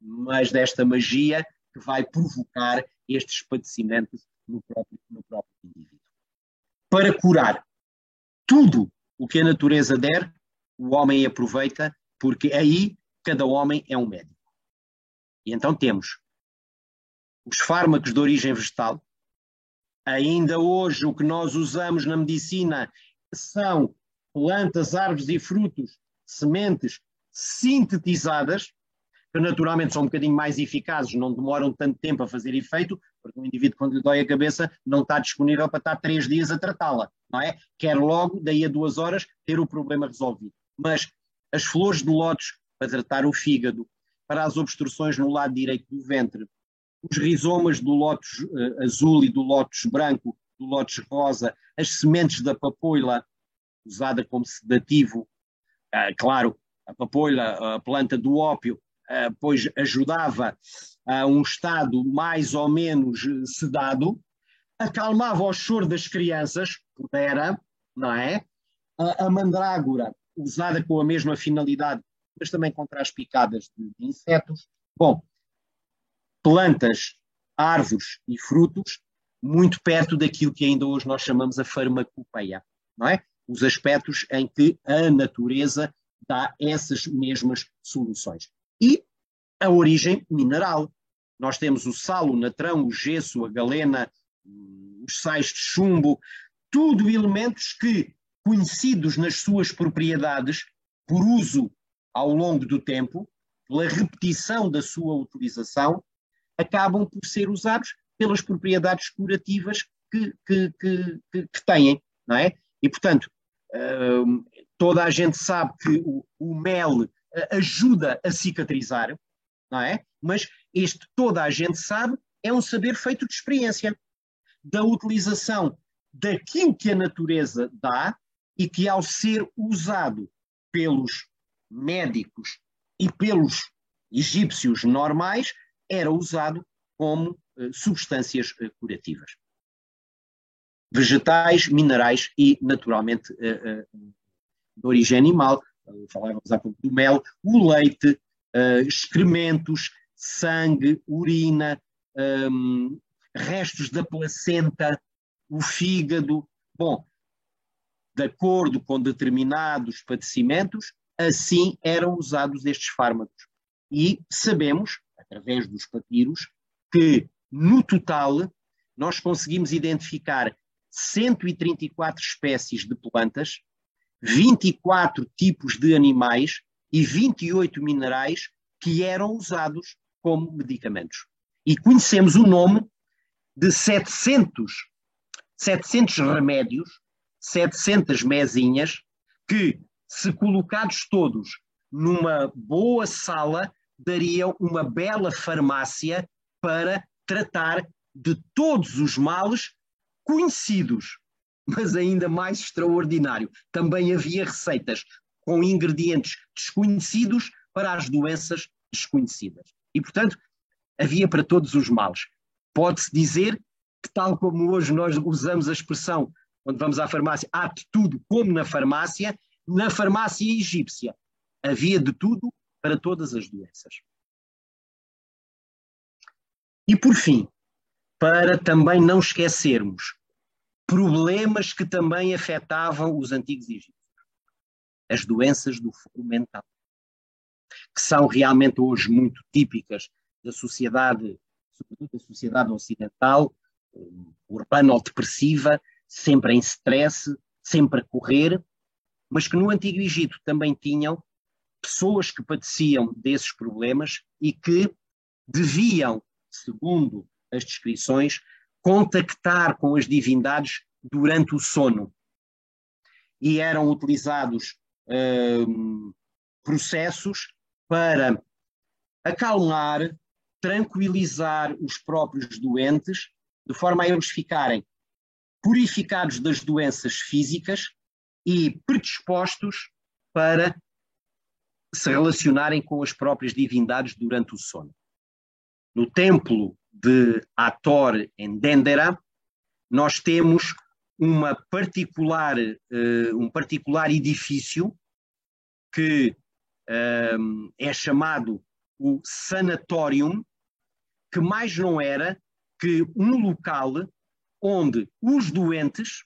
mas desta magia que vai provocar estes padecimentos no próprio, no próprio indivíduo. Para curar tudo o que a natureza der, o homem aproveita, porque aí cada homem é um médico. E então temos os fármacos de origem vegetal. Ainda hoje, o que nós usamos na medicina são plantas, árvores e frutos, sementes sintetizadas, que naturalmente são um bocadinho mais eficazes, não demoram tanto tempo a fazer efeito, porque o indivíduo, quando lhe dói a cabeça, não está disponível para estar três dias a tratá-la, não é? Quer logo, daí a duas horas, ter o problema resolvido. Mas as flores de lótus para tratar o fígado, para as obstruções no lado direito do ventre, os rizomas do lótus uh, azul e do lótus branco, do lótus rosa, as sementes da papoila, usada como sedativo, uh, claro, a papoila, a planta do ópio, pois ajudava a um estado mais ou menos sedado, acalmava o choro das crianças, pudera, não é? A, a mandrágora, usada com a mesma finalidade, mas também contra as picadas de, de insetos. Bom, plantas, árvores e frutos muito perto daquilo que ainda hoje nós chamamos a farmacopeia, não é? Os aspectos em que a natureza dá essas mesmas soluções. E a origem mineral. Nós temos o sal, o natrão, o gesso, a galena, os sais de chumbo, tudo elementos que, conhecidos nas suas propriedades, por uso ao longo do tempo, pela repetição da sua utilização, acabam por ser usados pelas propriedades curativas que, que, que, que têm, não é? E, portanto, hum, toda a gente sabe que o, o, mel ajuda a cicatrizar, não é? Mas este, toda a gente sabe, é um saber feito de experiência, da utilização daquilo que a natureza dá e que, ao ser usado pelos médicos e pelos egípcios normais, era usado como uh, substâncias uh, curativas. Vegetais, minerais e, naturalmente, uh, de origem animal. Falávamos há pouco do mel, o leite, excrementos, sangue, urina, um, restos da placenta, o fígado. Bom, de acordo com determinados padecimentos, assim eram usados estes fármacos. E sabemos, através dos papiros, que no total nós conseguimos identificar 134 espécies de plantas, 24 tipos de animais e 28 minerais que eram usados como medicamentos. E conhecemos o nome de 700, 700 remédios, 700 mesinhas, que, se colocados todos numa boa sala, dariam uma bela farmácia para tratar de todos os males conhecidos, mas ainda mais extraordinário. Também havia receitas com ingredientes desconhecidos para as doenças desconhecidas. E, portanto, havia para todos os males. Pode-se dizer que, tal como hoje nós usamos a expressão, quando vamos à farmácia, há de tudo como na farmácia, na farmácia egípcia havia de tudo para todas as doenças. E por fim, para também não esquecermos problemas que também afetavam os antigos egípcios, as doenças do foro mental, que são realmente hoje muito típicas da sociedade, sobretudo da sociedade ocidental, urbano-depressiva, sempre em stress, sempre a correr, mas que no Antigo Egito também tinham pessoas que padeciam desses problemas e que deviam segundo as descrições, contactar com as divindades durante o sono. E eram utilizados hum, processos para acalmar, tranquilizar os próprios doentes, de forma a eles ficarem purificados das doenças físicas e predispostos para se relacionarem com as próprias divindades durante o sono no templo de Ator, em Dendera, nós temos uma particular, uh, um particular edifício que uh, é chamado o Sanatorium, que mais não era que um local onde os doentes,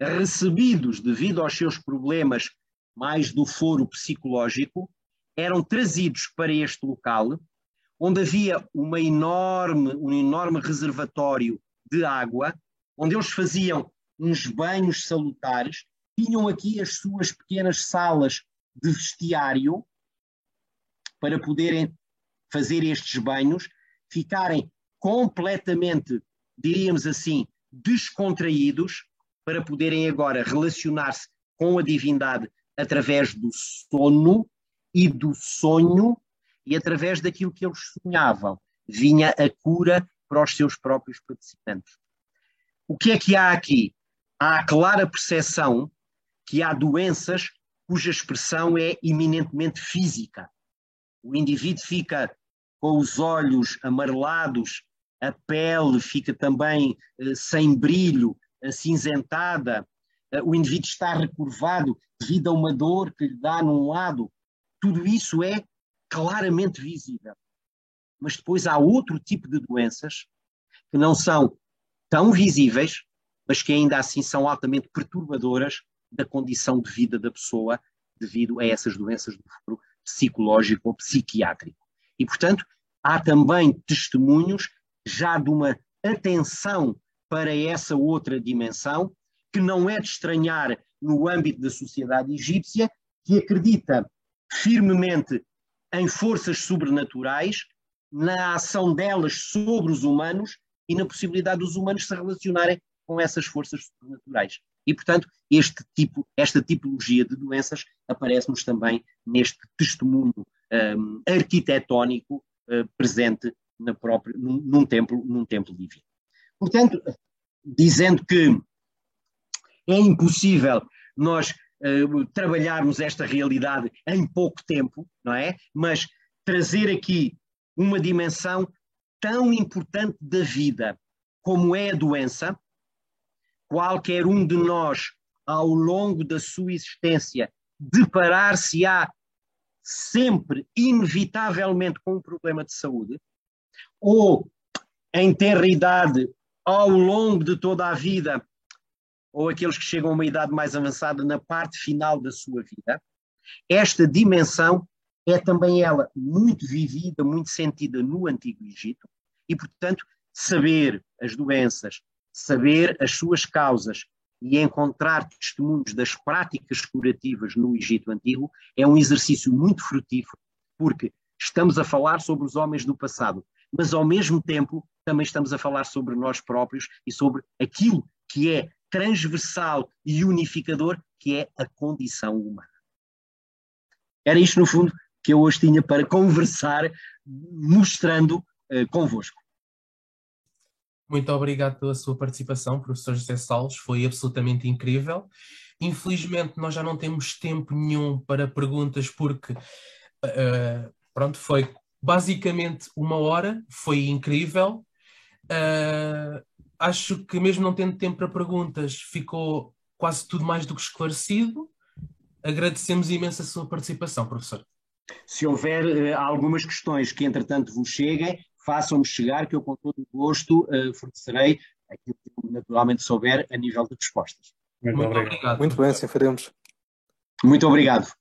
recebidos devido aos seus problemas mais do foro psicológico, eram trazidos para este local onde havia uma enorme, um enorme reservatório de água, onde eles faziam uns banhos salutares, tinham aqui as suas pequenas salas de vestiário para poderem fazer estes banhos, ficarem completamente, diríamos assim, descontraídos, para poderem agora relacionar-se com a divindade através do sono e do sonho e através daquilo que eles sonhavam vinha a cura para os seus próprios padecimentos. O que é que há aqui? Há a clara percepção que há doenças cuja expressão é eminentemente física. O indivíduo fica com os olhos amarelados, a pele fica também eh, sem brilho, acinzentada, eh, o indivíduo está recurvado devido a uma dor que lhe dá num lado. Tudo isso é claramente visível. Mas depois há outro tipo de doenças que não são tão visíveis, mas que ainda assim são altamente perturbadoras da condição de vida da pessoa devido a essas doenças do futuro psicológico ou psiquiátrico. E, portanto, há também testemunhos já de uma atenção para essa outra dimensão, que não é de estranhar no âmbito da sociedade egípcia, que acredita firmemente em forças sobrenaturais, na ação delas sobre os humanos e na possibilidade dos humanos se relacionarem com essas forças sobrenaturais. E, portanto, este tipo, esta tipologia de doenças aparece-nos também neste testemunho um, arquitetónico uh, presente na própria, num, num, templo, num templo divino. Portanto, dizendo que é impossível nós uh, trabalharmos esta realidade em pouco tempo, não é? Mas trazer aqui uma dimensão tão importante da vida como é a doença, qualquer um de nós, ao longo da sua existência, deparar-se-á sempre, inevitavelmente, com um problema de saúde, ou em terra idade, ao longo de toda a vida, ou aqueles que chegam a uma idade mais avançada na parte final da sua vida, esta dimensão é também ela muito vivida, muito sentida no Antigo Egito, e, portanto, saber as doenças, saber as suas causas e encontrar testemunhos das práticas curativas no Egito Antigo é um exercício muito frutífero, porque estamos a falar sobre os homens do passado, mas ao mesmo tempo também estamos a falar sobre nós próprios e sobre aquilo que é transversal e unificador, que é a condição humana. Era isto, no fundo, que eu hoje tinha para conversar, mostrando uh, convosco. Muito obrigado pela sua participação, professor José Salles, foi absolutamente incrível. Infelizmente, nós já não temos tempo nenhum para perguntas, porque uh, pronto, foi basicamente uma hora, foi incrível. Uh, acho que mesmo não tendo tempo para perguntas, ficou quase tudo mais do que esclarecido. Agradecemos imenso a sua participação, professor. Se houver uh, algumas questões que, entretanto, vos cheguem, façam-me chegar, que eu, com todo o gosto, uh, fornecerei aquilo que naturalmente souber a nível de respostas. Muito, Muito obrigado. obrigado. Muito bem, assim faremos. Muito obrigado.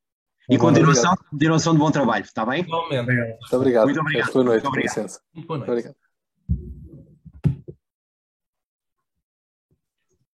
E continuação, continuação de bom trabalho, está bem? Igualmente. Muito obrigado. Muito obrigado. Boa noite, Muito obrigado. com licença. Muito boa noite. Muito obrigado.